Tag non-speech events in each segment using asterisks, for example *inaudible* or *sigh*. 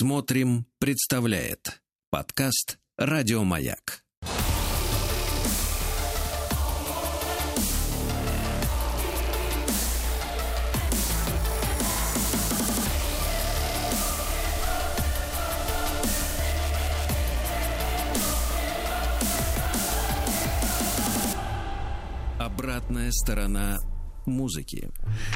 Смотрим, представляет подкаст Радиомаяк. Обратная сторона музыки.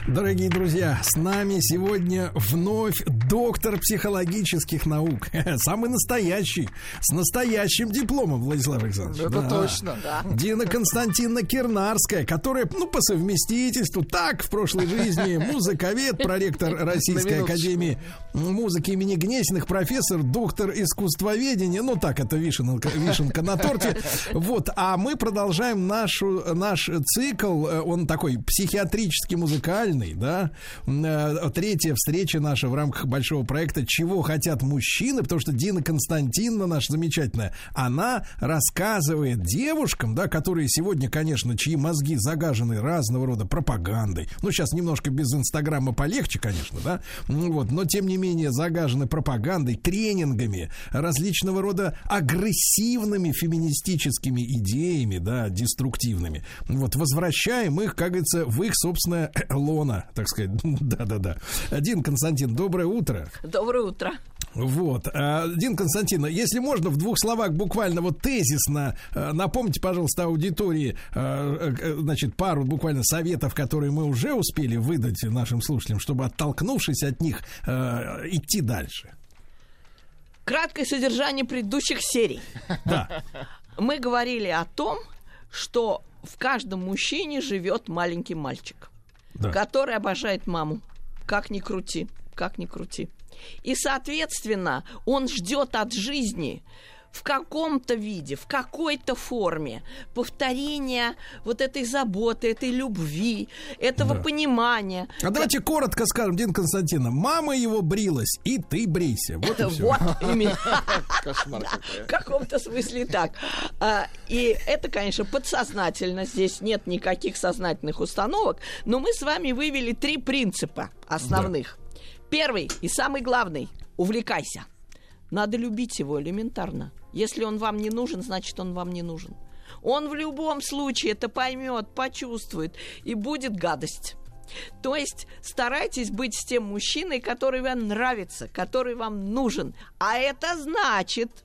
Дорогие друзья, с нами сегодня вновь доктор психологических наук. *laughs* Самый настоящий, с настоящим дипломом, Владислав Александрович. Это да. точно. Да. Дина Константиновна Кирнарская, которая, ну, по совместительству, так, в прошлой жизни, *laughs* музыковед, проректор Российской Академии музыки имени Гнесиных, профессор, доктор искусствоведения. Ну, так, это вишенка, вишенка на торте. *laughs* Вот, а мы продолжаем нашу, наш цикл, он такой психиатрический психиатрически музыкальный, да. Э, третья встреча наша в рамках большого проекта «Чего хотят мужчины», потому что Дина Константиновна наша замечательная, она рассказывает девушкам, да, которые сегодня, конечно, чьи мозги загажены разного рода пропагандой. Ну, сейчас немножко без Инстаграма полегче, конечно, да. Вот, но тем не менее загажены пропагандой, тренингами, различного рода агрессивными феминистическими идеями, да, деструктивными. Вот, возвращаем их, как говорится, в их, собственно, *clears throat* лона, так сказать. *laughs* Да-да-да. Дин Константин, доброе утро. Доброе утро. Вот. А, Дин Константин, если можно, в двух словах буквально вот тезисно а, напомните, пожалуйста, аудитории, а, значит, пару буквально советов, которые мы уже успели выдать нашим слушателям, чтобы, оттолкнувшись от них, идти дальше. Краткое содержание предыдущих серий. Да. Мы говорили о том, что в каждом мужчине живет маленький мальчик, да. который обожает маму. Как ни крути, как ни крути. И, соответственно, он ждет от жизни в каком-то виде, в какой-то форме повторения вот этой заботы, этой любви, этого да. понимания. А давайте коротко скажем, Дин Константина, мама его брилась, и ты брейся. Вот и все. Вот *laughs* именно. В каком-то смысле так. А, и это, конечно, подсознательно. Здесь нет никаких сознательных установок. Но мы с вами вывели три принципа основных. Первый и самый главный – увлекайся. Надо любить его элементарно. Если он вам не нужен, значит, он вам не нужен. Он в любом случае это поймет, почувствует, и будет гадость. То есть старайтесь быть с тем мужчиной, который вам нравится, который вам нужен. А это значит,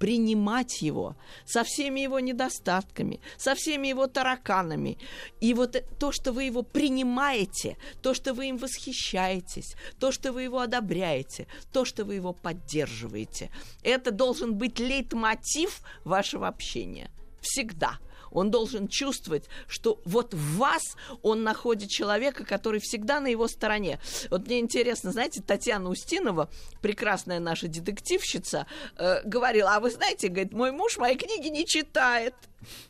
принимать его со всеми его недостатками, со всеми его тараканами. И вот то, что вы его принимаете, то, что вы им восхищаетесь, то, что вы его одобряете, то, что вы его поддерживаете, это должен быть лейтмотив вашего общения. Всегда – он должен чувствовать, что вот в вас он находит человека, который всегда на его стороне. Вот мне интересно, знаете, Татьяна Устинова, прекрасная наша детективщица, э, говорила, а вы знаете, говорит, мой муж мои книги не читает.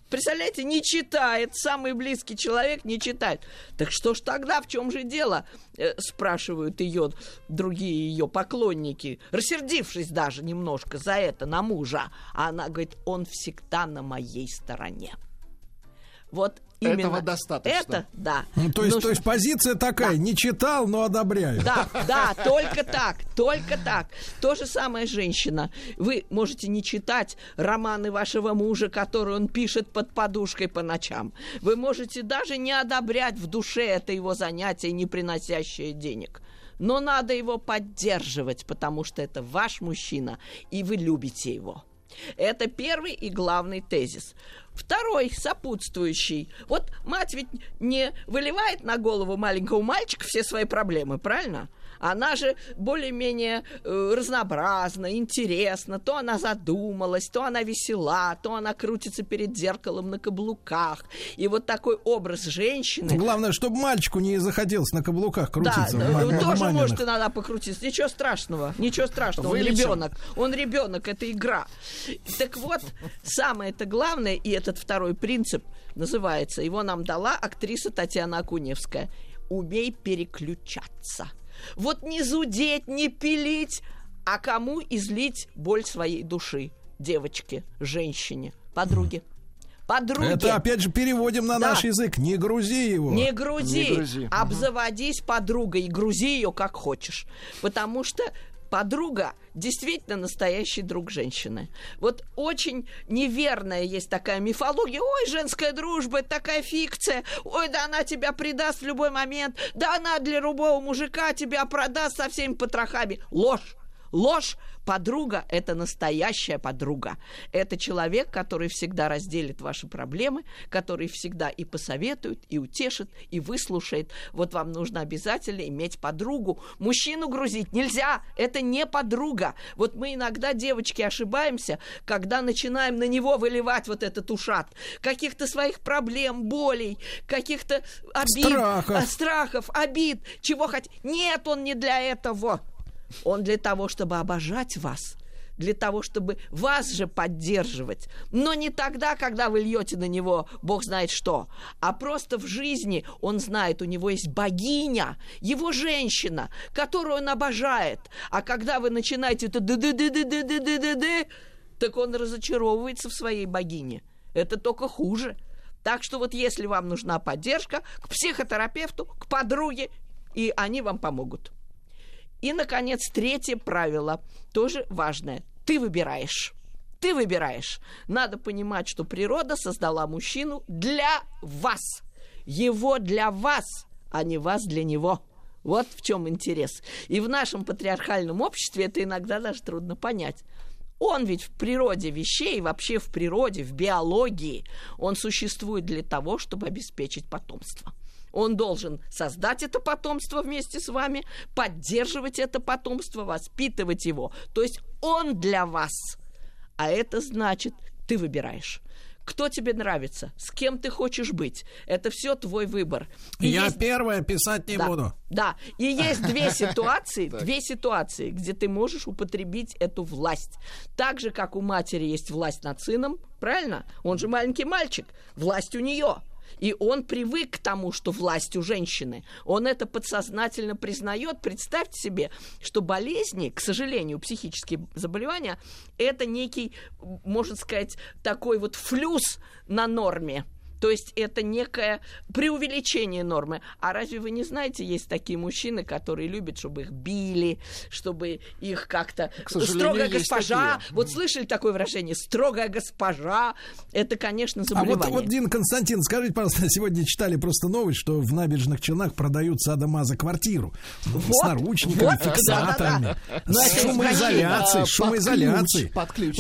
Представляете, не читает, самый близкий человек не читает. Так что ж тогда, в чем же дело? Э, спрашивают ее другие ее поклонники, рассердившись даже немножко за это на мужа. А она говорит, он всегда на моей стороне. Вот Именно Этого достаточно. Это, да. Ну, то, есть, Нужно... то есть позиция такая, да. не читал, но одобряю. Да, да, только так, только так. То же самое женщина. Вы можете не читать романы вашего мужа, которые он пишет под подушкой по ночам. Вы можете даже не одобрять в душе это его занятие, не приносящее денег. Но надо его поддерживать, потому что это ваш мужчина, и вы любите его. Это первый и главный тезис. Второй, сопутствующий. Вот мать ведь не выливает на голову маленького мальчика все свои проблемы, правильно? Она же более-менее э, разнообразна, интересна. То она задумалась, то она весела, то она крутится перед зеркалом на каблуках. И вот такой образ женщины... Главное, чтобы мальчику не захотелось на каблуках крутиться. Да, в, тоже маминых. может иногда покрутиться. Ничего страшного, ничего страшного. Он ребенок. Он ребенок, это игра. Так вот, самое-то главное, и этот второй принцип называется, его нам дала актриса Татьяна Акуневская. Умей переключаться. Вот не зудеть, не пилить, а кому излить боль своей души? Девочке, женщине, подруге. Подруге. Это опять же переводим на да. наш язык. Не грузи его. Не грузи. Не грузи. Обзаводись подругой и грузи ее как хочешь. Потому что подруга действительно настоящий друг женщины. Вот очень неверная есть такая мифология. Ой, женская дружба, это такая фикция. Ой, да она тебя предаст в любой момент. Да она для любого мужика тебя продаст со всеми потрохами. Ложь. Ложь. Подруга – это настоящая подруга. Это человек, который всегда разделит ваши проблемы, который всегда и посоветует, и утешит, и выслушает. Вот вам нужно обязательно иметь подругу. Мужчину грузить нельзя, это не подруга. Вот мы иногда, девочки, ошибаемся, когда начинаем на него выливать вот этот ушат. Каких-то своих проблем, болей, каких-то обид, страхов, страхов обид, чего хоть. Нет, он не для этого. Он для того, чтобы обожать вас, для того, чтобы вас же поддерживать. Но не тогда, когда вы льете на него Бог знает что, а просто в жизни он знает, у него есть богиня, его женщина, которую он обожает. А когда вы начинаете это ды ды ды ды ды ды ды ды ды так он разочаровывается в своей богине. Это только хуже. Так что вот если вам нужна поддержка, к психотерапевту, к подруге, и они вам помогут. И, наконец, третье правило, тоже важное. Ты выбираешь. Ты выбираешь. Надо понимать, что природа создала мужчину для вас. Его для вас, а не вас для него. Вот в чем интерес. И в нашем патриархальном обществе это иногда даже трудно понять. Он ведь в природе вещей, вообще в природе, в биологии, он существует для того, чтобы обеспечить потомство. Он должен создать это потомство вместе с вами, поддерживать это потомство, воспитывать его. То есть он для вас. А это значит, ты выбираешь кто тебе нравится, с кем ты хочешь быть. Это все твой выбор. И Я есть... первое писать не да, буду. Да. И есть две *laughs* ситуации, две ситуации, где ты можешь употребить эту власть. Так же, как у матери есть власть над сыном, правильно? Он же маленький мальчик. Власть у нее. И он привык к тому, что власть у женщины. Он это подсознательно признает. Представьте себе, что болезни, к сожалению, психические заболевания, это некий, можно сказать, такой вот флюс на норме то есть это некое преувеличение нормы. А разве вы не знаете, есть такие мужчины, которые любят, чтобы их били, чтобы их как-то... Строгая госпожа. Такие. Вот слышали такое выражение? Строгая госпожа. Это, конечно, заболевание. А вот, вот Дин Константин, скажите, пожалуйста, сегодня читали просто новость, что в набережных Челнах продают садомаза квартиру. Вот, с наручниками, вот, фиксаторами. Да, да, да. С шумоизоляцией. Шумоизоляцией. Под ключ.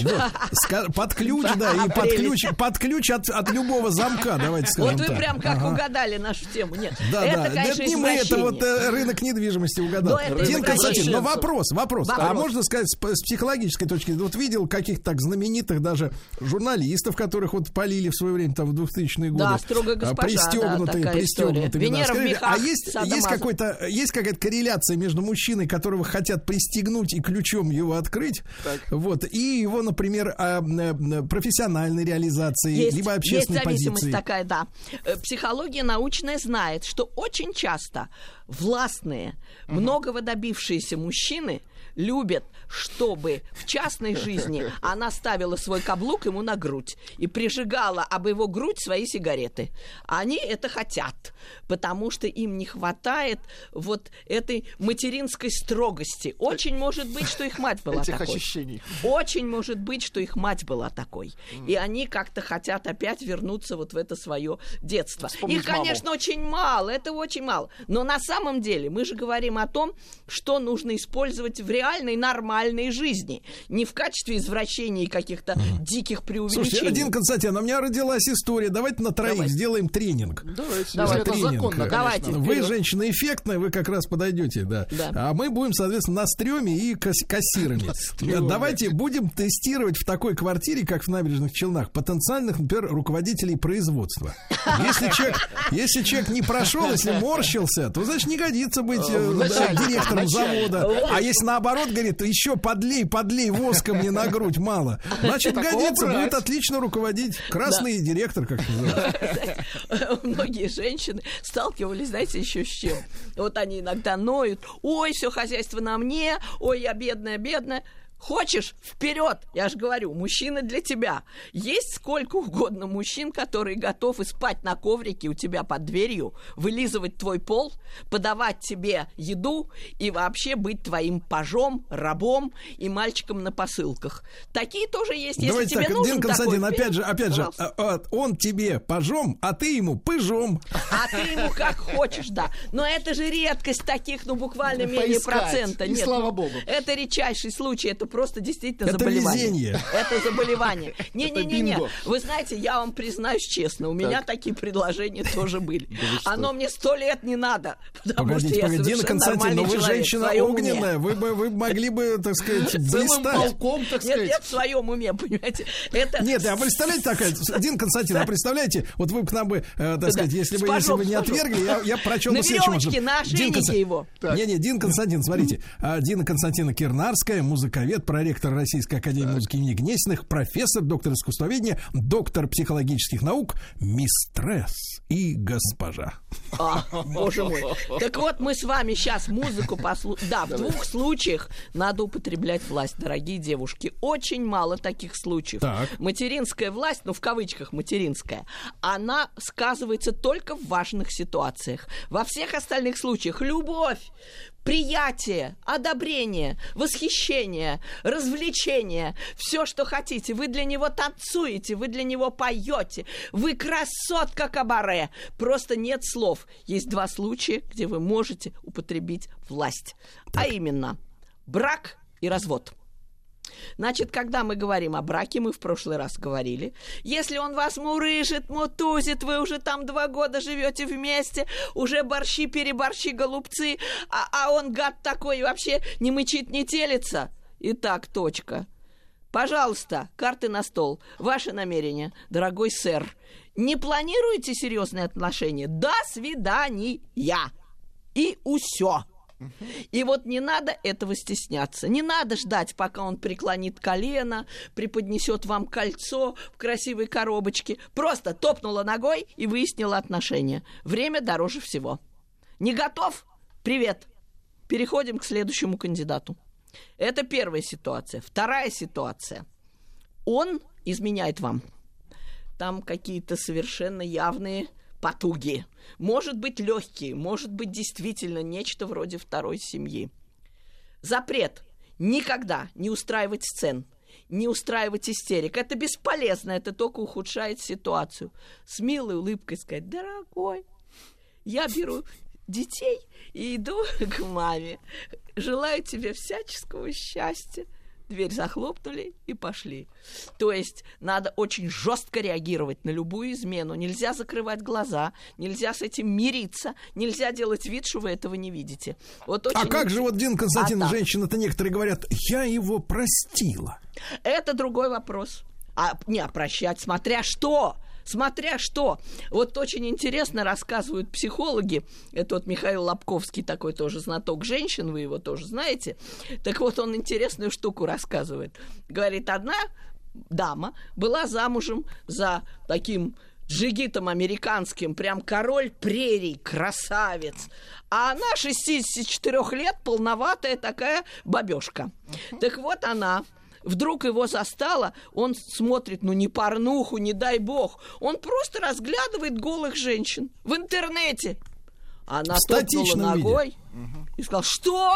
Под ключ, да, *laughs* и под ключ, под ключ от, от любого замка языка, давайте скажем Вот вы прям как угадали нашу тему. Нет, да, это, да. конечно, это не мы, это вот э, рынок недвижимости угадал. Дин Константин, но вопрос, вопрос, А можно сказать с, психологической точки зрения, вот видел каких-то так знаменитых даже журналистов, которых вот полили в свое время, там, в 2000-е годы. Да, строго госпожа, Пристегнутые, да, пристегнутые. Венера да. Скажите, а есть, есть какой-то, есть какая-то корреляция между мужчиной, которого хотят пристегнуть и ключом его открыть, так. вот, и его, например, а, э, профессиональной реализации, есть, либо общественной есть позиции? Такая, да. Э, психология научная знает, что очень часто властные, угу. многого добившиеся мужчины любят, чтобы в частной жизни *laughs* она ставила свой каблук ему на грудь и прижигала об его грудь свои сигареты. Они это хотят, потому что им не хватает вот этой материнской строгости. Очень может быть, что их мать была Этих такой. Ощущений. Очень может быть, что их мать была такой. И они как-то хотят опять вернуться вот в это свое детство. Вспомнить их, конечно, маму. очень мало, этого очень мало. Но на самом деле мы же говорим о том, что нужно использовать в реальной нормальной жизни. Не в качестве извращений каких-то mm. диких преувеличений. Слушайте, один Константин, у меня родилась история. Давайте на троих Давайте. сделаем тренинг. Давайте. Давайте. Это тренинг. законно, Давайте. Вы, женщина эффектная, вы как раз подойдете, да. да. А мы будем, соответственно, на стреме и касс- кассирами. Давайте будем тестировать в такой квартире, как в набережных Челнах, потенциальных, например, руководителей производства. Если человек, если человек не прошел, если морщился, то, значит, не годится быть э, директором завода. А если наоборот, говорит, еще подлей, подлей воска мне на грудь мало. *laughs* Значит, годится, будет отлично руководить. Красный директор, как *laughs* называется. Многие женщины сталкивались, знаете, еще с чем. Вот они иногда ноют. Ой, все хозяйство на мне. Ой, я бедная, бедная Хочешь? Вперед! Я же говорю, мужчина для тебя. Есть сколько угодно мужчин, которые готовы спать на коврике у тебя под дверью, вылизывать твой пол, подавать тебе еду и вообще быть твоим пажом, рабом и мальчиком на посылках. Такие тоже есть, если Давайте тебе так, нужен Дин Константин, такой, опять же, опять же, пожалуйста. а, а, он тебе пажом, а ты ему пыжом. А ты ему как хочешь, да. Но это же редкость таких, ну, буквально менее Поискать. процента. И Нет, слава ну, богу. Это редчайший случай, это просто действительно Это заболевание. везение. Это заболевание. *laughs* Не-не-не-не. Вы знаете, я вам признаюсь честно, у меня такие предложения тоже были. Оно мне сто лет не надо, потому что Погодите, погодите, Дина нормальный вы женщина огненная, вы бы вы могли бы, так сказать, *laughs* блистать. полком, так сказать. нет, в своем уме, понимаете. Это Нет, а представляете такая, Дин Константин, а представляете, вот вы к нам бы, э, так сказать, если бы, если бы не отвергли, я, я прочел На веревочке, на ошейнике его. Не, не, Дин Константин, смотрите, а, Дина Константина Кирнарская, музыковед, проректор Российской Академии музыки имени Гнесиных, профессор, доктор искусствоведения, доктор психологических наук, мистресс и госпожа. А, боже мой. Так вот, мы с вами сейчас музыку послушаем. Да, в двух случаях надо употреблять власть, дорогие девушки. Очень мало таких случаев. Так. Материнская власть, ну, в кавычках материнская, она сказывается только в важных ситуациях. Во всех остальных случаях любовь, приятие, одобрение, восхищение, развлечение, все, что хотите. Вы для него танцуете, вы для него поете, вы красотка кабаре. Просто нет слов. Есть два случая, где вы можете употребить власть. А именно брак и развод. Значит, когда мы говорим о браке, мы в прошлый раз говорили, если он вас мурыжит, мутузит, вы уже там два года живете вместе, уже борщи, переборщи, голубцы, а, а он гад такой вообще не мычит, не телится. Итак, точка. Пожалуйста, карты на стол. Ваше намерение, дорогой сэр. Не планируете серьезные отношения? До свидания. И усё. И вот не надо этого стесняться. Не надо ждать, пока он преклонит колено, преподнесет вам кольцо в красивой коробочке. Просто топнула ногой и выяснила отношения. Время дороже всего. Не готов? Привет. Переходим к следующему кандидату. Это первая ситуация. Вторая ситуация. Он изменяет вам. Там какие-то совершенно явные потуги. Может быть, легкие, может быть, действительно нечто вроде второй семьи. Запрет. Никогда не устраивать сцен, не устраивать истерик. Это бесполезно, это только ухудшает ситуацию. С милой улыбкой сказать, дорогой, я беру детей и иду к маме. Желаю тебе всяческого счастья. Дверь захлопнули и пошли. То есть надо очень жестко реагировать на любую измену. Нельзя закрывать глаза, нельзя с этим мириться, нельзя делать вид, что вы этого не видите. Вот А очень- как же вот, Дин Константин, А женщины-то некоторые говорят, я его простила. Это другой вопрос. А не а прощать, смотря что. Смотря что. Вот очень интересно рассказывают психологи. Это вот Михаил Лобковский, такой тоже знаток женщин, вы его тоже знаете. Так вот, он интересную штуку рассказывает. Говорит, одна дама была замужем за таким джигитом американским, прям король прерий, красавец. А она 64 лет, полноватая такая бабешка. Так вот она Вдруг его застала, он смотрит, ну не порнуху, не дай бог. Он просто разглядывает голых женщин в интернете. Она топнула статичном виде. ногой и сказала, что?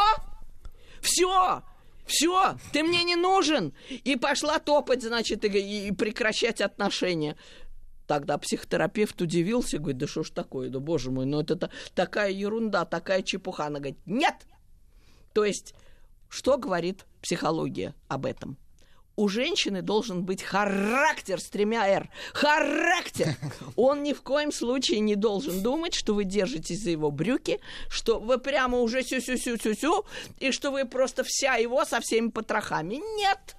Все, все, ты мне не нужен. И пошла топать, значит, и, и прекращать отношения. Тогда психотерапевт удивился, говорит, да что ж такое, да боже мой, ну это та- такая ерунда, такая чепуха. Она говорит, нет. То есть, что говорит психология об этом? У женщины должен быть характер с тремя «р». Характер! Он ни в коем случае не должен думать, что вы держитесь за его брюки, что вы прямо уже сю-сю-сю-сю-сю, и что вы просто вся его со всеми потрохами. Нет!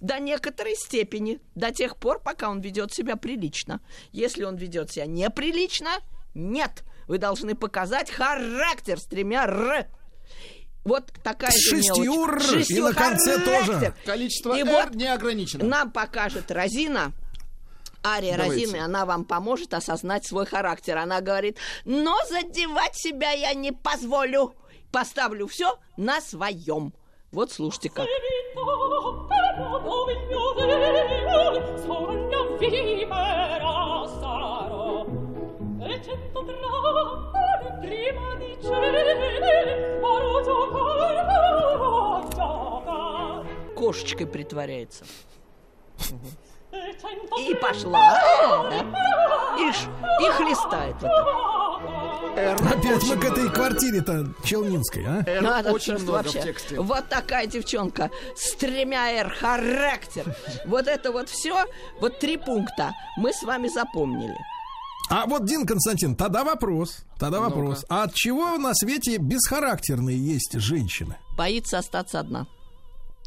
До некоторой степени, до тех пор, пока он ведет себя прилично. Если он ведет себя неприлично, нет. Вы должны показать характер с тремя «р». Вот такая же шестью мелочь. «р» и на конце характер. тоже. Количество И вот не ограничено. Нам покажет Розина. Ария Давайте. Розины, она вам поможет осознать свой характер. Она говорит, но задевать себя я не позволю. Поставлю все на своем. Вот слушайте как. Кошечкой притворяется. И пошла. И, ш, и хлестает вот так. Опять мы к этой квартире-то Челнинской, а? R Надо очень много вообще. в тексте. Вот такая девчонка с тремя R характер. Вот это вот все, вот три пункта мы с вами запомнили. А вот, Дин Константин, тогда вопрос. Тогда вопрос. А от чего на свете бесхарактерные есть женщины? Боится остаться одна.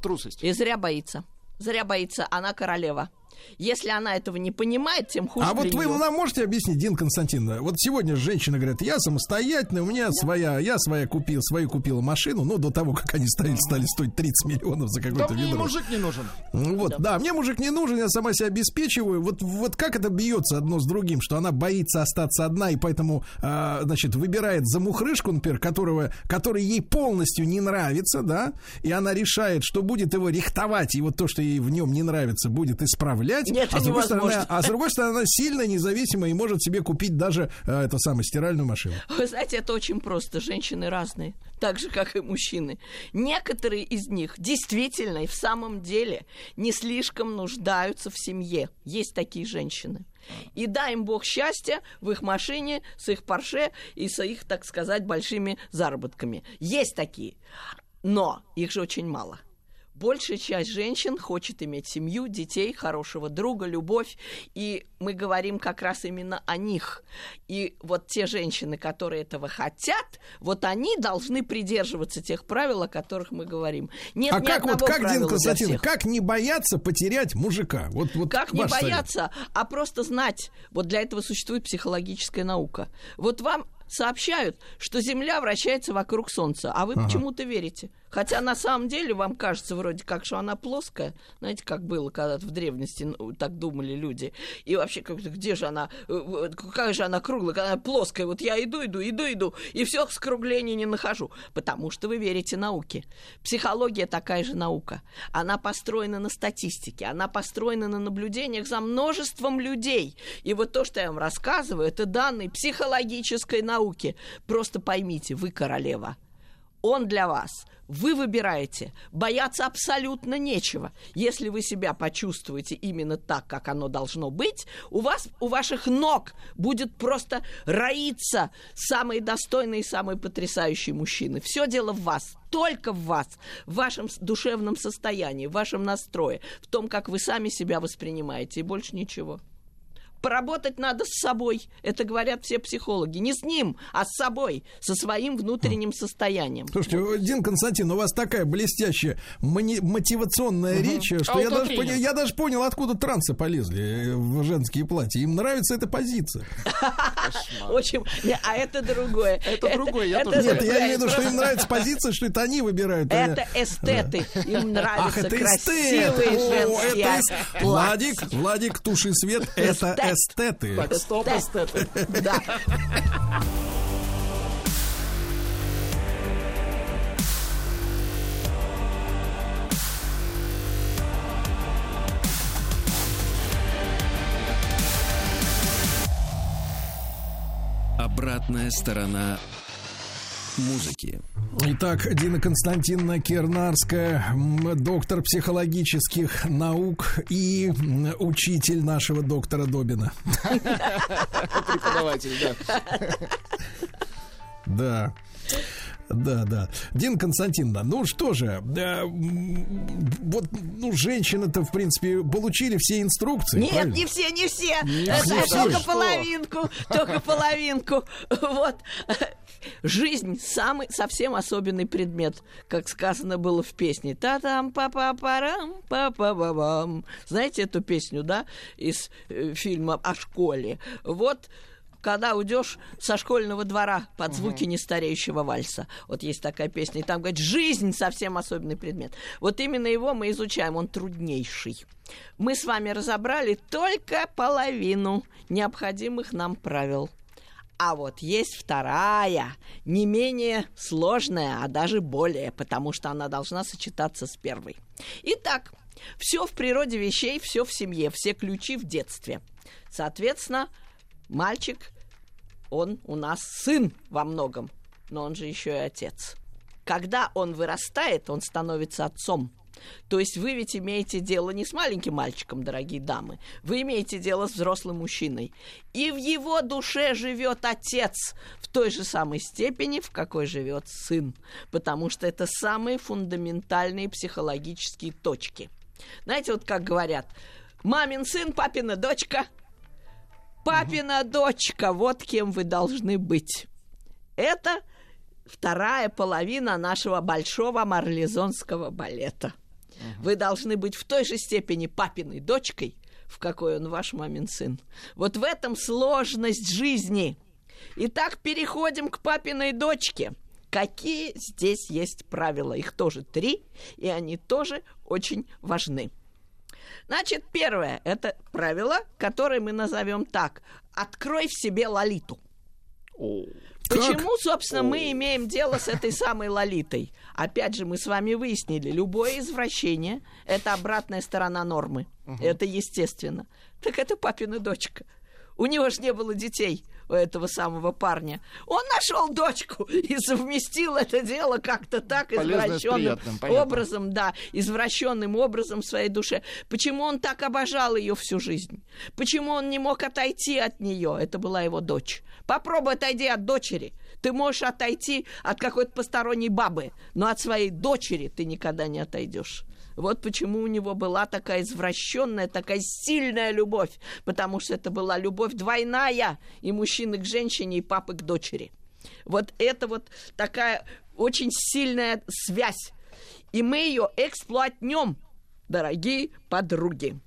Трусость. И зря боится. Зря боится. Она королева. Если она этого не понимает, тем хуже. А вот вы нее. нам можете объяснить, Дин Константин, вот сегодня женщины говорят, я самостоятельная, у меня своя, я своя купил, свою купила машину, ну, до того, как они стали, стали стоить 30 миллионов за какой-то да ведро. мне мужик не нужен. Вот, да. да, мне мужик не нужен, я сама себя обеспечиваю. Вот, вот как это бьется одно с другим, что она боится остаться одна, и поэтому, а, значит, выбирает замухрышку, например, которого, который ей полностью не нравится, да, и она решает, что будет его рихтовать, и вот то, что ей в нем не нравится, будет исправлять управлять, Нет, а, с другой стороны, а с другой стороны, она сильно независима и может себе купить даже э, эту самую стиральную машину. Вы знаете, это очень просто. Женщины разные, так же, как и мужчины. Некоторые из них действительно и в самом деле не слишком нуждаются в семье. Есть такие женщины. И дай им Бог счастья в их машине, с их парше и с их, так сказать, большими заработками. Есть такие. Но их же очень мало большая часть женщин хочет иметь семью, детей, хорошего друга, любовь. И мы говорим как раз именно о них. И вот те женщины, которые этого хотят, вот они должны придерживаться тех правил, о которых мы говорим. Нет а как вот, как, Дин Константин, как не бояться потерять мужика? Вот, вот как не бояться, совет. а просто знать. Вот для этого существует психологическая наука. Вот вам сообщают, что Земля вращается вокруг Солнца, а вы ага. почему-то верите. Хотя на самом деле вам кажется вроде как, что она плоская. Знаете, как было когда-то в древности, ну, так думали люди. И вообще, как где же она, э, какая же она круглая, она плоская. Вот я иду, иду, иду, иду, и все скругления не нахожу. Потому что вы верите науке. Психология такая же наука. Она построена на статистике, она построена на наблюдениях за множеством людей. И вот то, что я вам рассказываю, это данные психологической науки. Просто поймите, вы королева. Он для вас. Вы выбираете. Бояться абсолютно нечего. Если вы себя почувствуете именно так, как оно должно быть, у вас, у ваших ног будет просто роиться самые достойные самые потрясающие мужчины. Все дело в вас только в вас, в вашем душевном состоянии, в вашем настрое, в том, как вы сами себя воспринимаете, и больше ничего. Поработать надо с собой. Это говорят все психологи. Не с ним, а с собой, со своим внутренним состоянием. Слушайте, вот. Дин Константин, у вас такая блестящая мотивационная угу. речь, что я даже, понял, я даже понял, откуда трансы полезли в женские платья. Им нравится эта позиция. Очень. А это другое. *laughs* Это другое. Я тоже. Нет, я имею в виду, что им нравится позиция, что это они выбирают. А это эстеты. Им нравятся красивые женские Владик, Владик, туши свет. Это эстеты. Так, стоп, эстеты. Да. Обратная сторона музыки. Итак, Дина Константиновна Кернарская, доктор психологических наук и учитель нашего доктора Добина. *laughs* Преподаватель, да. Да. Да, да. Дин Константиновна, ну что же, э, вот, ну, женщины-то, в принципе, получили все инструкции. Нет, правильно? не все, не все. Не Это только что? половинку, только половинку. Вот. Жизнь самый совсем особенный предмет, как сказано было в песне. Та-там, па-па-парам, па-па-ба-бам. Знаете эту песню, да, из э, фильма о школе? Вот когда уйдешь со школьного двора под звуки нестареющего вальса. Вот есть такая песня, и там говорит, жизнь совсем особенный предмет. Вот именно его мы изучаем, он труднейший. Мы с вами разобрали только половину необходимых нам правил. А вот есть вторая, не менее сложная, а даже более, потому что она должна сочетаться с первой. Итак, все в природе вещей, все в семье, все ключи в детстве. Соответственно, мальчик, он у нас сын во многом, но он же еще и отец. Когда он вырастает, он становится отцом – то есть вы ведь имеете дело не с маленьким мальчиком, дорогие дамы, вы имеете дело с взрослым мужчиной. И в его душе живет отец в той же самой степени, в какой живет сын, потому что это самые фундаментальные психологические точки. Знаете, вот как говорят, мамин сын, папина дочка, папина дочка, вот кем вы должны быть. Это вторая половина нашего большого марлезонского балета – вы должны быть в той же степени папиной дочкой, в какой он ваш мамин сын. Вот в этом сложность жизни. Итак, переходим к папиной дочке. Какие здесь есть правила? Их тоже три, и они тоже очень важны. Значит, первое – это правило, которое мы назовем так. Открой в себе лолиту. Почему, собственно, мы имеем дело с этой самой Лолитой? Опять же, мы с вами выяснили, любое извращение – это обратная сторона нормы. Угу. Это естественно. Так это папина дочка. У него же не было детей у этого самого парня. Он нашел дочку и совместил это дело как-то так извращенным образом, да, извращенным образом в своей душе. Почему он так обожал ее всю жизнь? Почему он не мог отойти от нее? Это была его дочь. Попробуй отойди от дочери. Ты можешь отойти от какой-то посторонней бабы, но от своей дочери ты никогда не отойдешь. Вот почему у него была такая извращенная, такая сильная любовь, потому что это была любовь двойная и мужчины к женщине, и папы к дочери. Вот это вот такая очень сильная связь. И мы ее эксплуатнем, дорогие подруги.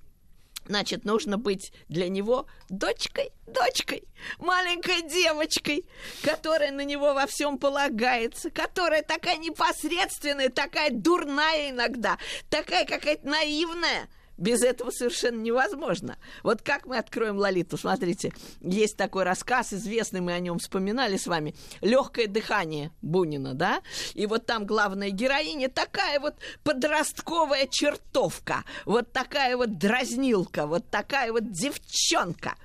Значит, нужно быть для него дочкой, дочкой, маленькой девочкой, которая на него во всем полагается, которая такая непосредственная, такая дурная иногда, такая какая-то наивная – без этого совершенно невозможно. Вот как мы откроем Лолиту? Смотрите, есть такой рассказ, известный, мы о нем вспоминали с вами. Легкое дыхание Бунина, да? И вот там главная героиня такая вот подростковая чертовка, вот такая вот дразнилка, вот такая вот девчонка.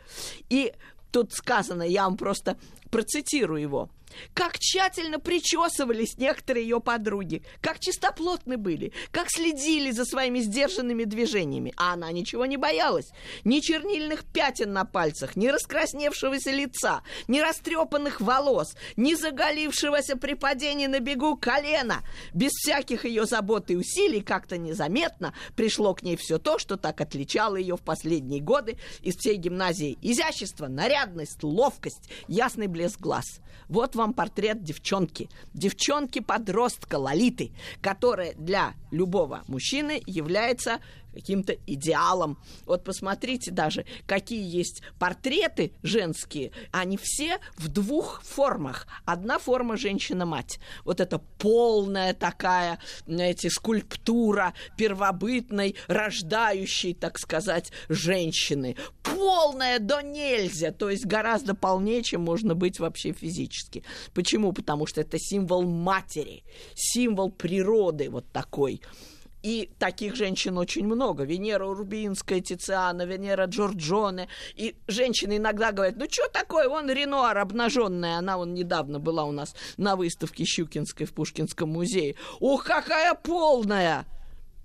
И тут сказано, я вам просто процитирую его. Как тщательно причесывались некоторые ее подруги, как чистоплотны были, как следили за своими сдержанными движениями. А она ничего не боялась. Ни чернильных пятен на пальцах, ни раскрасневшегося лица, ни растрепанных волос, ни заголившегося при падении на бегу колена. Без всяких ее забот и усилий как-то незаметно пришло к ней все то, что так отличало ее в последние годы из всей гимназии. Изящество, нарядность, ловкость, ясный блеск глаз. Вот вам портрет девчонки. Девчонки-подростка Лолиты, которая для любого мужчины является каким-то идеалом. Вот посмотрите даже, какие есть портреты женские. Они все в двух формах. Одна форма женщина-мать. Вот это полная такая, знаете, скульптура первобытной, рождающей, так сказать, женщины. Полная до нельзя, то есть гораздо полнее, чем можно быть вообще физически. Почему? Потому что это символ матери, символ природы вот такой. И таких женщин очень много. Венера Урбинская, Тициана, Венера Джорджоне. И женщины иногда говорят, ну что такое, вон Ренуар обнаженная. Она вон недавно была у нас на выставке Щукинской в Пушкинском музее. Ух, какая полная!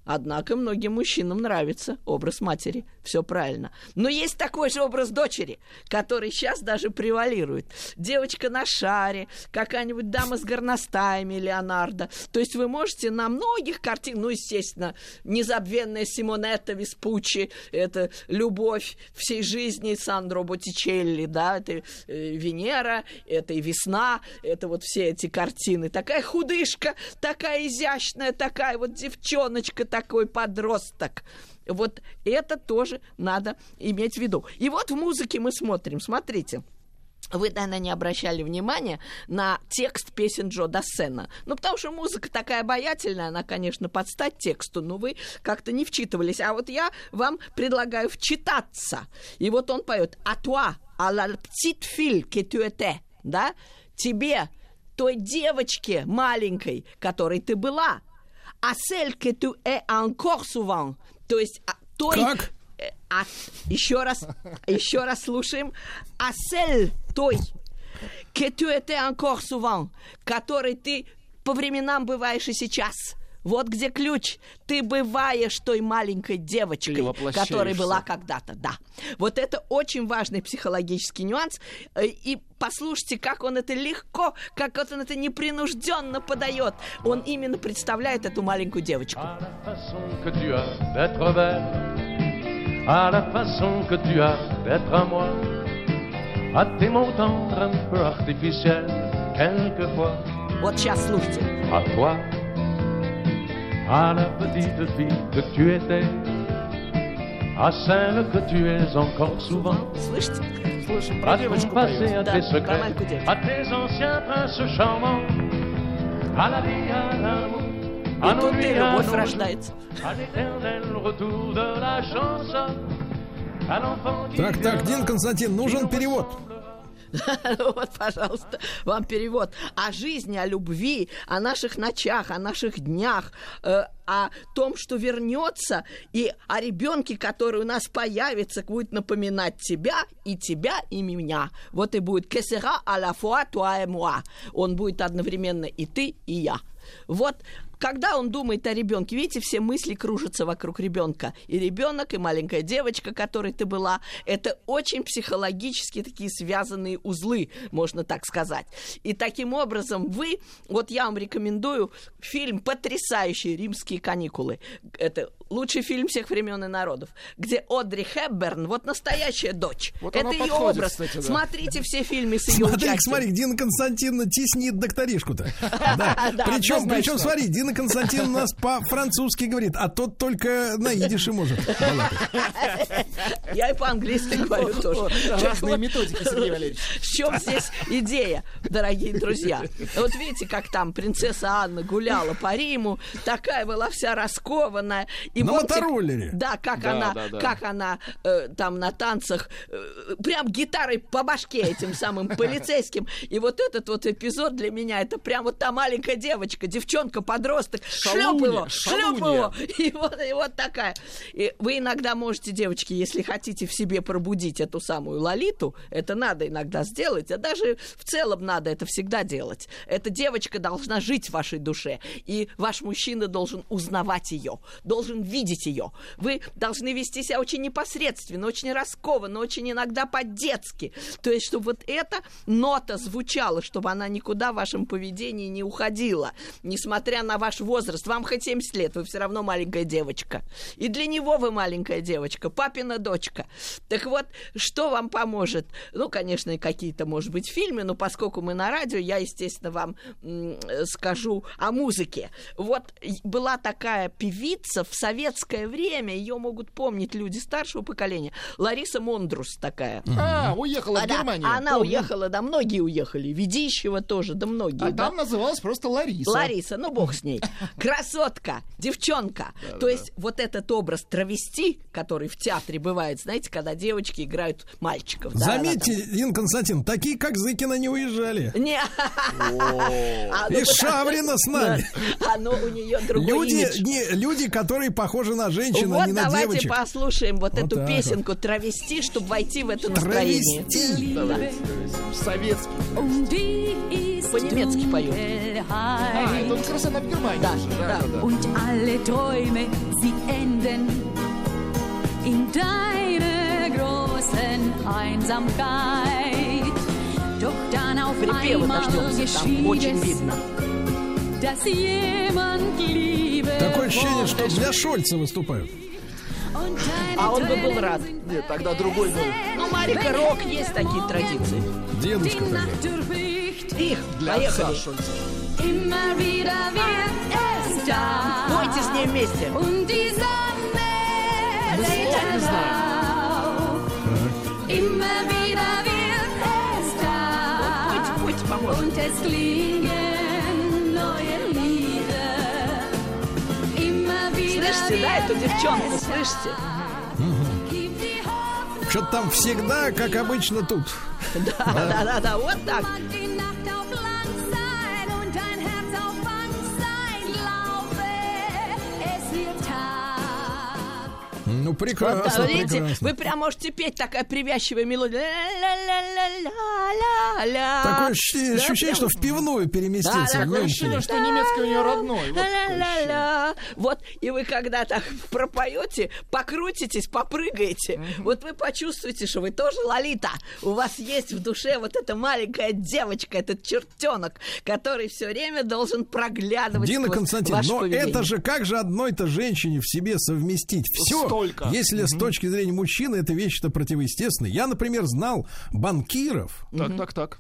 Однако многим мужчинам нравится образ матери. Все правильно. Но есть такой же образ дочери, который сейчас даже превалирует. Девочка на шаре, какая-нибудь дама с горностаями Леонардо. То есть вы можете на многих картинах, ну, естественно, незабвенная Симонетта Веспуччи, это любовь всей жизни Сандро Боттичелли, да, это э, Венера, это и весна, это вот все эти картины. Такая худышка, такая изящная, такая вот девчоночка, такой подросток. Вот это тоже надо иметь в виду. И вот в музыке мы смотрим, смотрите. Вы, наверное, не обращали внимания на текст песен Джо Дассена. Ну, потому что музыка такая обаятельная, она, конечно, под стать тексту, но вы как-то не вчитывались. А вот я вам предлагаю вчитаться. И вот он поет «А toi, à la petite fille que tu étais», да, тебе, той девочке маленькой, которой ты была, а celle que tu es то есть а, той... Как? э, А, еще раз, еще раз слушаем. А celle той, que tu étais encore souvent, которой ты по временам бываешь и сейчас. Вот где ключ. Ты бываешь той маленькой девочкой, которой была когда-то, да. Вот это очень важный психологический нюанс. Э, И послушайте, как он это легко, как он это непринужденно подает. Он именно представляет эту маленькую девочку. À la façon que tu as d'être belle, à la façon que tu as d'être à moi, à tes mots tendres un peu artificiels, quelquefois, Вот сейчас слушайте. à toi, à la petite fille que tu étais, à celle que tu es encore souvent, Слышите? Слышим, à про ton девочку passé, поет. à Да, tes про secrets, маленькую девочку. à tes anciens princes charmants, à la vie, à l'amour, à И nos тут и nuits, à любовь nos рождается. à l'éternel retour de la chanson, à l'enfant qui Так, так, viendra, Дин Константин, qui нужен nous перевод. *laughs* Вот, пожалуйста, вам перевод. О жизни, о любви, о наших ночах, о наших днях, э, о том, что вернется, и о ребенке, который у нас появится, будет напоминать тебя, и тебя, и меня. Вот и будет «Que sera à la fois toi et moi». Он будет одновременно и ты, и я. Вот когда он думает о ребенке, видите, все мысли кружатся вокруг ребенка. И ребенок, и маленькая девочка, которой ты была, это очень психологически такие связанные узлы, можно так сказать. И таким образом вы, вот я вам рекомендую фильм потрясающий «Римские каникулы». Это лучший фильм всех времен и народов, где Одри Хепберн, вот настоящая дочь. Вот это ее подходит, образ. кстати, да. Смотрите все фильмы с ее Смотри, участием. смотри, Дина Константиновна теснит докторишку-то. *laughs* Причем, причем, смотри, Дина Константиновна у нас по-французски говорит, а тот только на идише может. *laughs* Я и по-английски говорю тоже. Разные методики, Сергей Валерьевич. *laughs* В чем здесь идея, дорогие друзья? Вот видите, как там принцесса Анна гуляла по Риму, такая была вся раскованная. И На помните, мотороллере. Да, как Да, она, да, да. как она э, там на танцах э, прям гитарой по башке этим самым *laughs* полицейским. И вот этот вот эпизод для меня это прям вот та маленькая девочка, девчонка, подросток, шлеп его, шлеп его, *laughs* и вот, и вот такая. И вы иногда можете, девочки, если хотите в себе пробудить эту самую лолиту, это надо иногда сделать, а даже в целом надо это всегда делать. Эта девочка должна жить в вашей душе, и ваш мужчина должен узнавать ее, должен видеть ее. Вы должны вести себя очень непосредственно, очень раскованно, очень иногда по-детски. То есть, чтобы вот эта нота звучала, чтобы она никуда в вашем поведении не уходила, несмотря на ваш возраст. Вам хоть 70 лет, вы все равно маленькая девочка. И для него вы маленькая девочка, папина дочка. Так вот, что вам поможет? Ну, конечно, какие-то, может быть, фильмы, но поскольку мы на радио, я, естественно, вам э, скажу о музыке. Вот была такая певица в советское время, ее могут помнить люди старшего поколения, Лариса Мондрус такая. А, уехала А, в да, Германию. она помню. уехала, да, многие уехали. Ведищева тоже, да многие. А да. там называлась просто Лариса. Лариса, ну бог с ней. Красотка, девчонка. То есть вот этот образ травести, который в театре бывает, знаете, когда девочки играют мальчиков. да, Заметьте, Дин Константин, такие, как Зыкина, не уезжали. Не. *laughs* А, ну, И Шаврина с нами. А ну у нее другой Люди, имидж. не, похожи на женщин, а Вот не на давайте девочек. послушаем вот, Вот эту так песенку «Травести», чтобы войти в это настроение. Травести. Советский. По-немецки поют. А, это как раз она в Германии. Да, уже, да. да. Und alle Träume, sie enden in deiner großen Einsamkeit. Doch dann auf Припева einmal дождемся, там очень видно. Такое ощущение, что для Шольца выступают. А он бы был рад. Нет, тогда другой был. Ну, Марика, рок, есть такие традиции. Дедушка тогда. Их, Для отца поехали. Шольца. Пойте с ней вместе. Мы слов не знаем. Immer wieder wird es da. Und es klingen Immer wieder Слышите, да, эту девчонку, слышите? Что-то там всегда, как обычно, тут. *laughs* Да, да, да, да, вот так. Ну, Вот, прекрасно, да, видите, прекрасно. вы прям можете петь такая привязчивая мелодия. Ля-ля-ля-ля-ля-ля. Такое ощущение, Да, ощущение, прям- что в пивную переместился Да, такое. Ощущение, что немецкий у нее родной. Вот. Вот, и вы когда так пропоете, покрутитесь, попрыгаете, вот вы почувствуете, что вы тоже Лолита. У вас есть в душе вот эта маленькая девочка, этот чертенок, который все время должен проглядывать Дина Константин, но поведение. это же как же одной-то женщине в себе совместить все, Столько. если с точки зрения мужчины это вещь-то противоестественная. Я, например, знал банкиров, Так, так, так.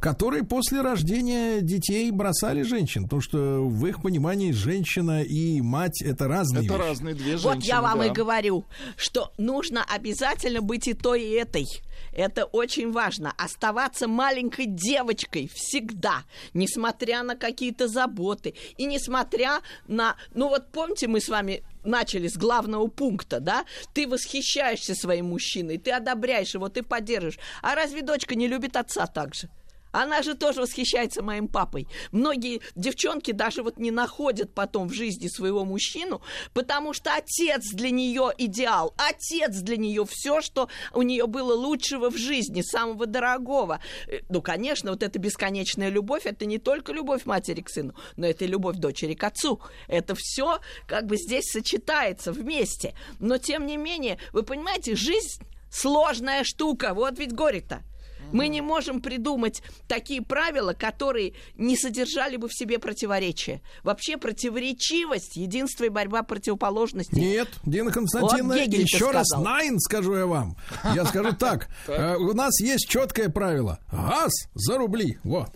которые после рождения детей бросали женщин, потому что в их понимании женщина и мать это разные Это вещи. разные две женщины. Вот я вам да. и говорю, что нужно обязательно быть и той, и этой. Это очень важно. Оставаться маленькой девочкой всегда, несмотря на какие-то заботы. И несмотря на... Ну вот помните, мы с вами начали с главного пункта, да? Ты восхищаешься своим мужчиной, ты одобряешь его, ты поддерживаешь. А разве дочка не любит отца так же? Она же тоже восхищается моим папой. Многие девчонки даже вот не находят потом в жизни своего мужчину, потому что отец для нее идеал. Отец для нее все, что у нее было лучшего в жизни, самого дорогого. Э, Ну, конечно, вот эта бесконечная любовь, это не только любовь матери к сыну, но это и любовь дочери к отцу. Это все как бы здесь сочетается вместе. Но, тем не менее, вы понимаете, жизнь сложная штука. Вот ведь горе-то. Мы не можем придумать такие правила, которые не содержали бы в себе противоречия. Вообще противоречивость, единство и борьба противоположностей. Нет, Дина Константиновна, Вот еще раз найн скажу я вам. Я скажу *laughs* так. э, У нас есть четкое правило. Газ за рубли. Вот.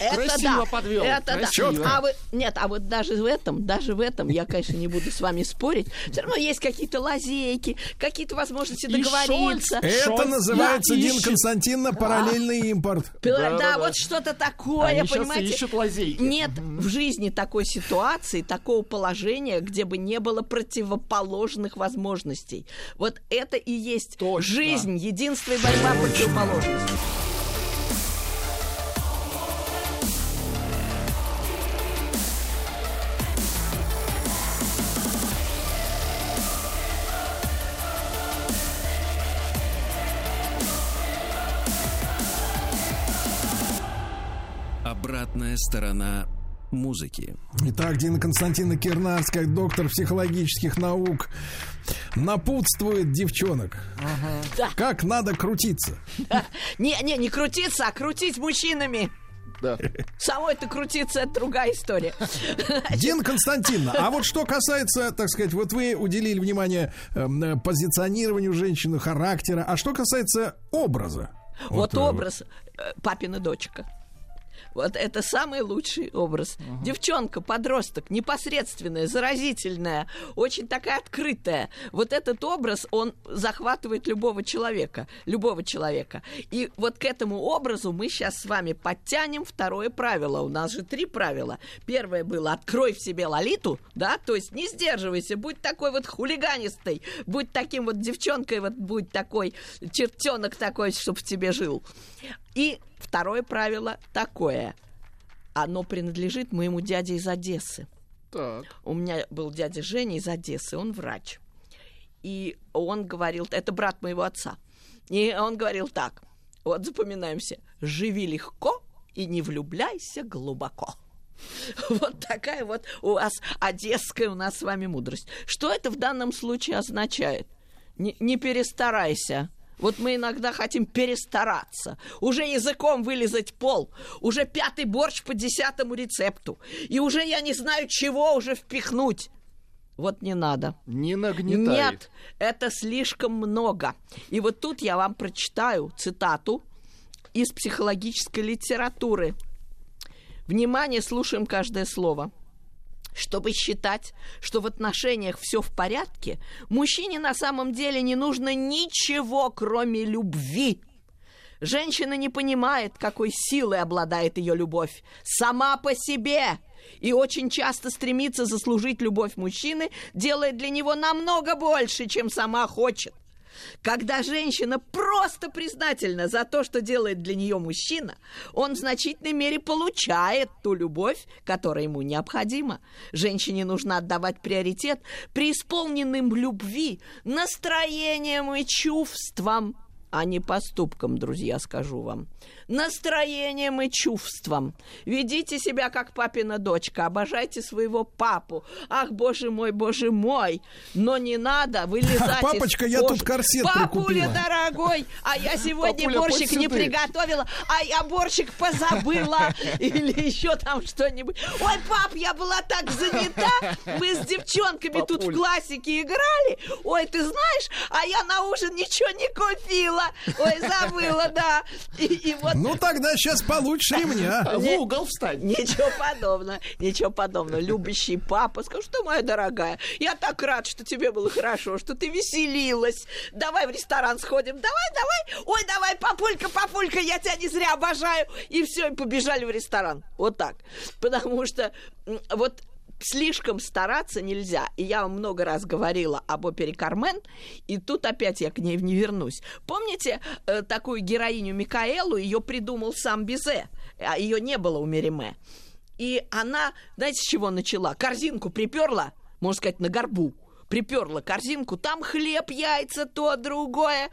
Это Красиво да. подвел, Это красиво. да. А вы, нет, а вот даже в этом, даже в этом, я, конечно, не буду с вами спорить. Все равно есть какие-то лазейки, какие-то возможности договориться. Это называется, ищет. Константиновна, параллельный импорт. Да, вот что-то такое, понимаете? ищут лазейки. Нет в жизни такой ситуации, такого положения, где бы не было противоположных возможностей. Вот это и есть жизнь, единство и борьба противоположностей. Обратная сторона музыки. Итак, Дина Константиновна Кирнарская, доктор психологических наук, напутствует девчонок. Да. Как надо крутиться. Не, не, не крутиться, а крутить мужчинами. Да. Самой это крутиться, это другая история. Дина Константиновна, а вот что касается, так сказать, вот вы уделили внимание эм, э, позиционированию женщины, характера, а что касается образа? Вот э, образ э, папина дочка. Вот это самый лучший образ. Девчонка, подросток, непосредственная, заразительная, очень такая открытая. Вот этот образ, он захватывает любого человека. Любого человека. И вот к этому образу мы сейчас с вами подтянем второе правило. У нас же три правила. Первое было «открой в себе лолиту», да, то есть не сдерживайся, будь такой вот хулиганистой, будь таким вот девчонкой, вот будь такой чертенок такой, чтобы в тебе жил. И второе правило такое. Оно принадлежит моему дяде из Одессы. Так. У меня был дядя Женя из Одессы, он врач. И он говорил, это брат моего отца. И он говорил так, вот запоминаемся, живи легко и не влюбляйся глубоко. *laughs* Вот такая вот у вас одесская у нас с вами мудрость. Что это в данном случае означает? Не, не перестарайся. Вот мы иногда хотим перестараться. Уже языком вылезать пол. Уже пятый борщ по десятому рецепту. И уже я не знаю, чего уже впихнуть. Вот не надо. Не нагнетай. Нет, это слишком много. И вот тут я вам прочитаю цитату из психологической литературы. Внимание, слушаем каждое слово. Чтобы считать, что в отношениях все в порядке, мужчине на самом деле не нужно ничего, кроме любви. Женщина не понимает, какой силой обладает ее любовь. Сама по себе. И очень часто стремится заслужить любовь мужчины, делая для него намного больше, чем сама хочет. Когда женщина просто признательна за то, что делает для нее мужчина, он в значительной мере получает ту любовь, которая ему необходима. Женщине нужно отдавать приоритет преисполненным любви, настроением и чувствам, а не поступкам, друзья, скажу вам. Настроением и чувством. Ведите себя как папина дочка, обожайте своего папу. Ах, боже мой, боже мой. Но не надо вылезать *laughs* из Папочка, я тут корсет Папуля, прикупила. дорогой, а я *laughs* сегодня Папуля, борщик не приготовила, а я борщик позабыла. *laughs* Или еще там что-нибудь. Ой, пап, я была так занята. Мы с девчонками тут в классике играли. Ой, ты знаешь, а я на ужин ничего не купила. Ой, забыла, да. И, и вот Ну тогда сейчас получишь ремня. А В Не- угол встань. Ничего подобного, ничего подобного. Любящий папа, скажу, что моя дорогая, я так рад, что тебе было хорошо, что ты веселилась. Давай в ресторан сходим, давай, давай. Ой, давай, папулька, папулька, я тебя не зря обожаю. И все, и побежали в ресторан. Вот так. Потому что вот слишком стараться нельзя. И я вам много раз говорила об опере «Кармен», и тут опять я к ней не вернусь. Помните э, такую героиню Микаэлу? Ее придумал сам Бизе, а ее не было у Мериме. И она, знаете, с чего начала? Корзинку приперла, можно сказать, на горбу. Приперла корзинку, там хлеб, яйца, то, другое,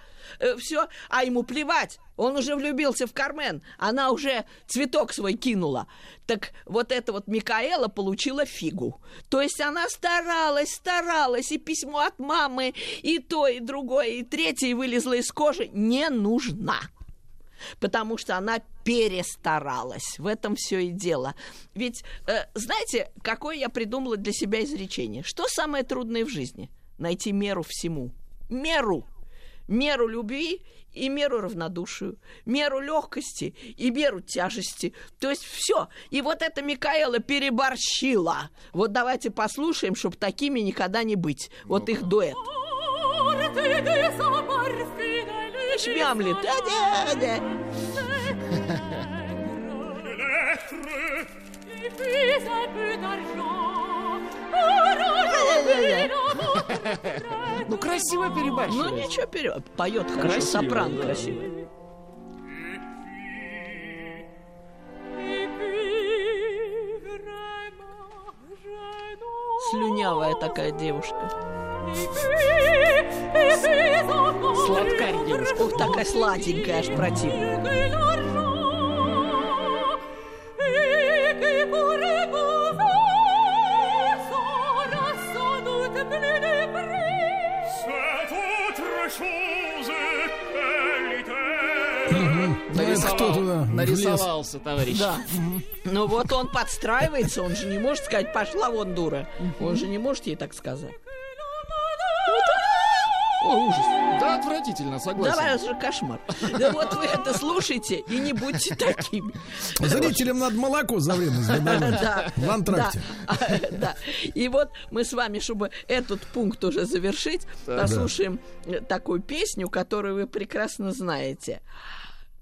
все, а ему плевать. Он уже влюбился в Кармен, она уже цветок свой кинула. Так вот эта вот Микаэла получила фигу. То есть она старалась, старалась, и письмо от мамы, и то, и другое, и третье, и вылезла из кожи. Не нужна потому что она перестаралась. В этом все и дело. Ведь, э, знаете, какое я придумала для себя изречение? Что самое трудное в жизни? Найти меру всему. Меру. Меру любви и меру равнодушию, меру легкости и меру тяжести. То есть все. И вот это Микаэла переборщила. Вот давайте послушаем, чтобы такими никогда не быть. Вот их дуэт. Шмямлет. Да-да-да. Ну, красиво переборщили. Ну ничего, вперед. Поет хорошо, сопрано да. красивый. Слюнявая такая девушка. Сладкарь девушка. Ух, такая сладенькая, аж противно. Это кто туда влез? Нарисовался, товарищ. Да. Ну вот он подстраивается, он же не может сказать, пошла вон дура. Он же не может ей так сказать. О, ужас. Да, отвратительно, согласен. Давай, это же кошмар. Да вот вы это слушайте и не будьте такими. Зрителям надо молоко за добавлять. Да. В антракте. Да. И вот мы с вами, чтобы этот пункт уже завершить, послушаем такую песню, которую вы прекрасно знаете.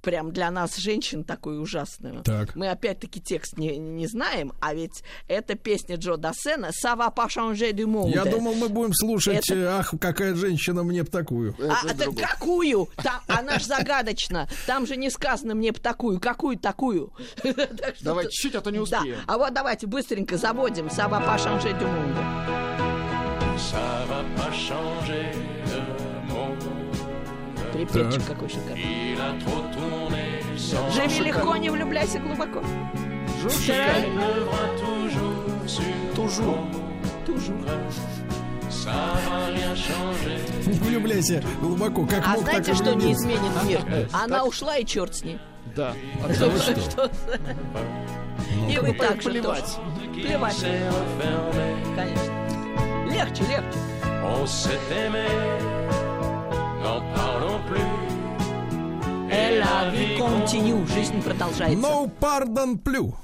Прям для нас, женщин, такую ужасную. Так. Мы опять-таки текст не, не знаем, а ведь это песня Джо Дассена «Ça va pas changer du monde». Я думал, мы будем слушать, Это- э, ах, какая женщина мне б такую. А, так какую? Там, она ж загадочна. Там же не сказано мне б такую. Какую такую? *laughs* Давай чуть-чуть, а то не Да. успеем. А вот давайте быстренько заводим «Ça va pas changer du monde». Ça va pas changer. Припевчик какой шикарный. Живи легко, не влюбляйся глубоко. Rien changer. Не влюбляйся глубоко. Как А мог, так знаете, и что не изменит мир? Она ушла, и черт с ней. Да. Что- что- И вы так же плевать. Плевать, конечно. Легче, легче. Continue. Жизнь продолжается. No pardon плю.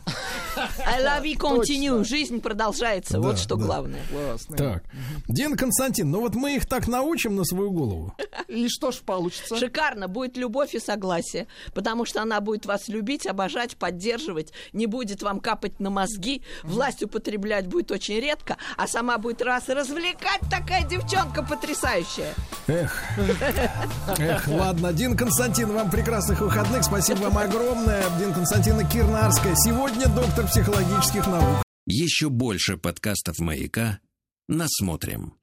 I love you continue. Жизнь продолжается. Вот что главное. Классно. Так, Дин Константин, ну вот мы их так научим на свою голову. И что ж получится? Шикарно, будет любовь и согласие, потому что она будет вас любить, обожать, поддерживать, не будет вам капать на мозги, власть употреблять будет очень редко, а сама будет раз и развлекать такая девчонка потрясающая. Эх, эх, ладно, Дин Константин, вам прекрасных выходных, спасибо вам огромное. Дин Константина Кирнарская, сегодня доктор психологических наук. Еще больше подкастов «Маяка» насмотрим.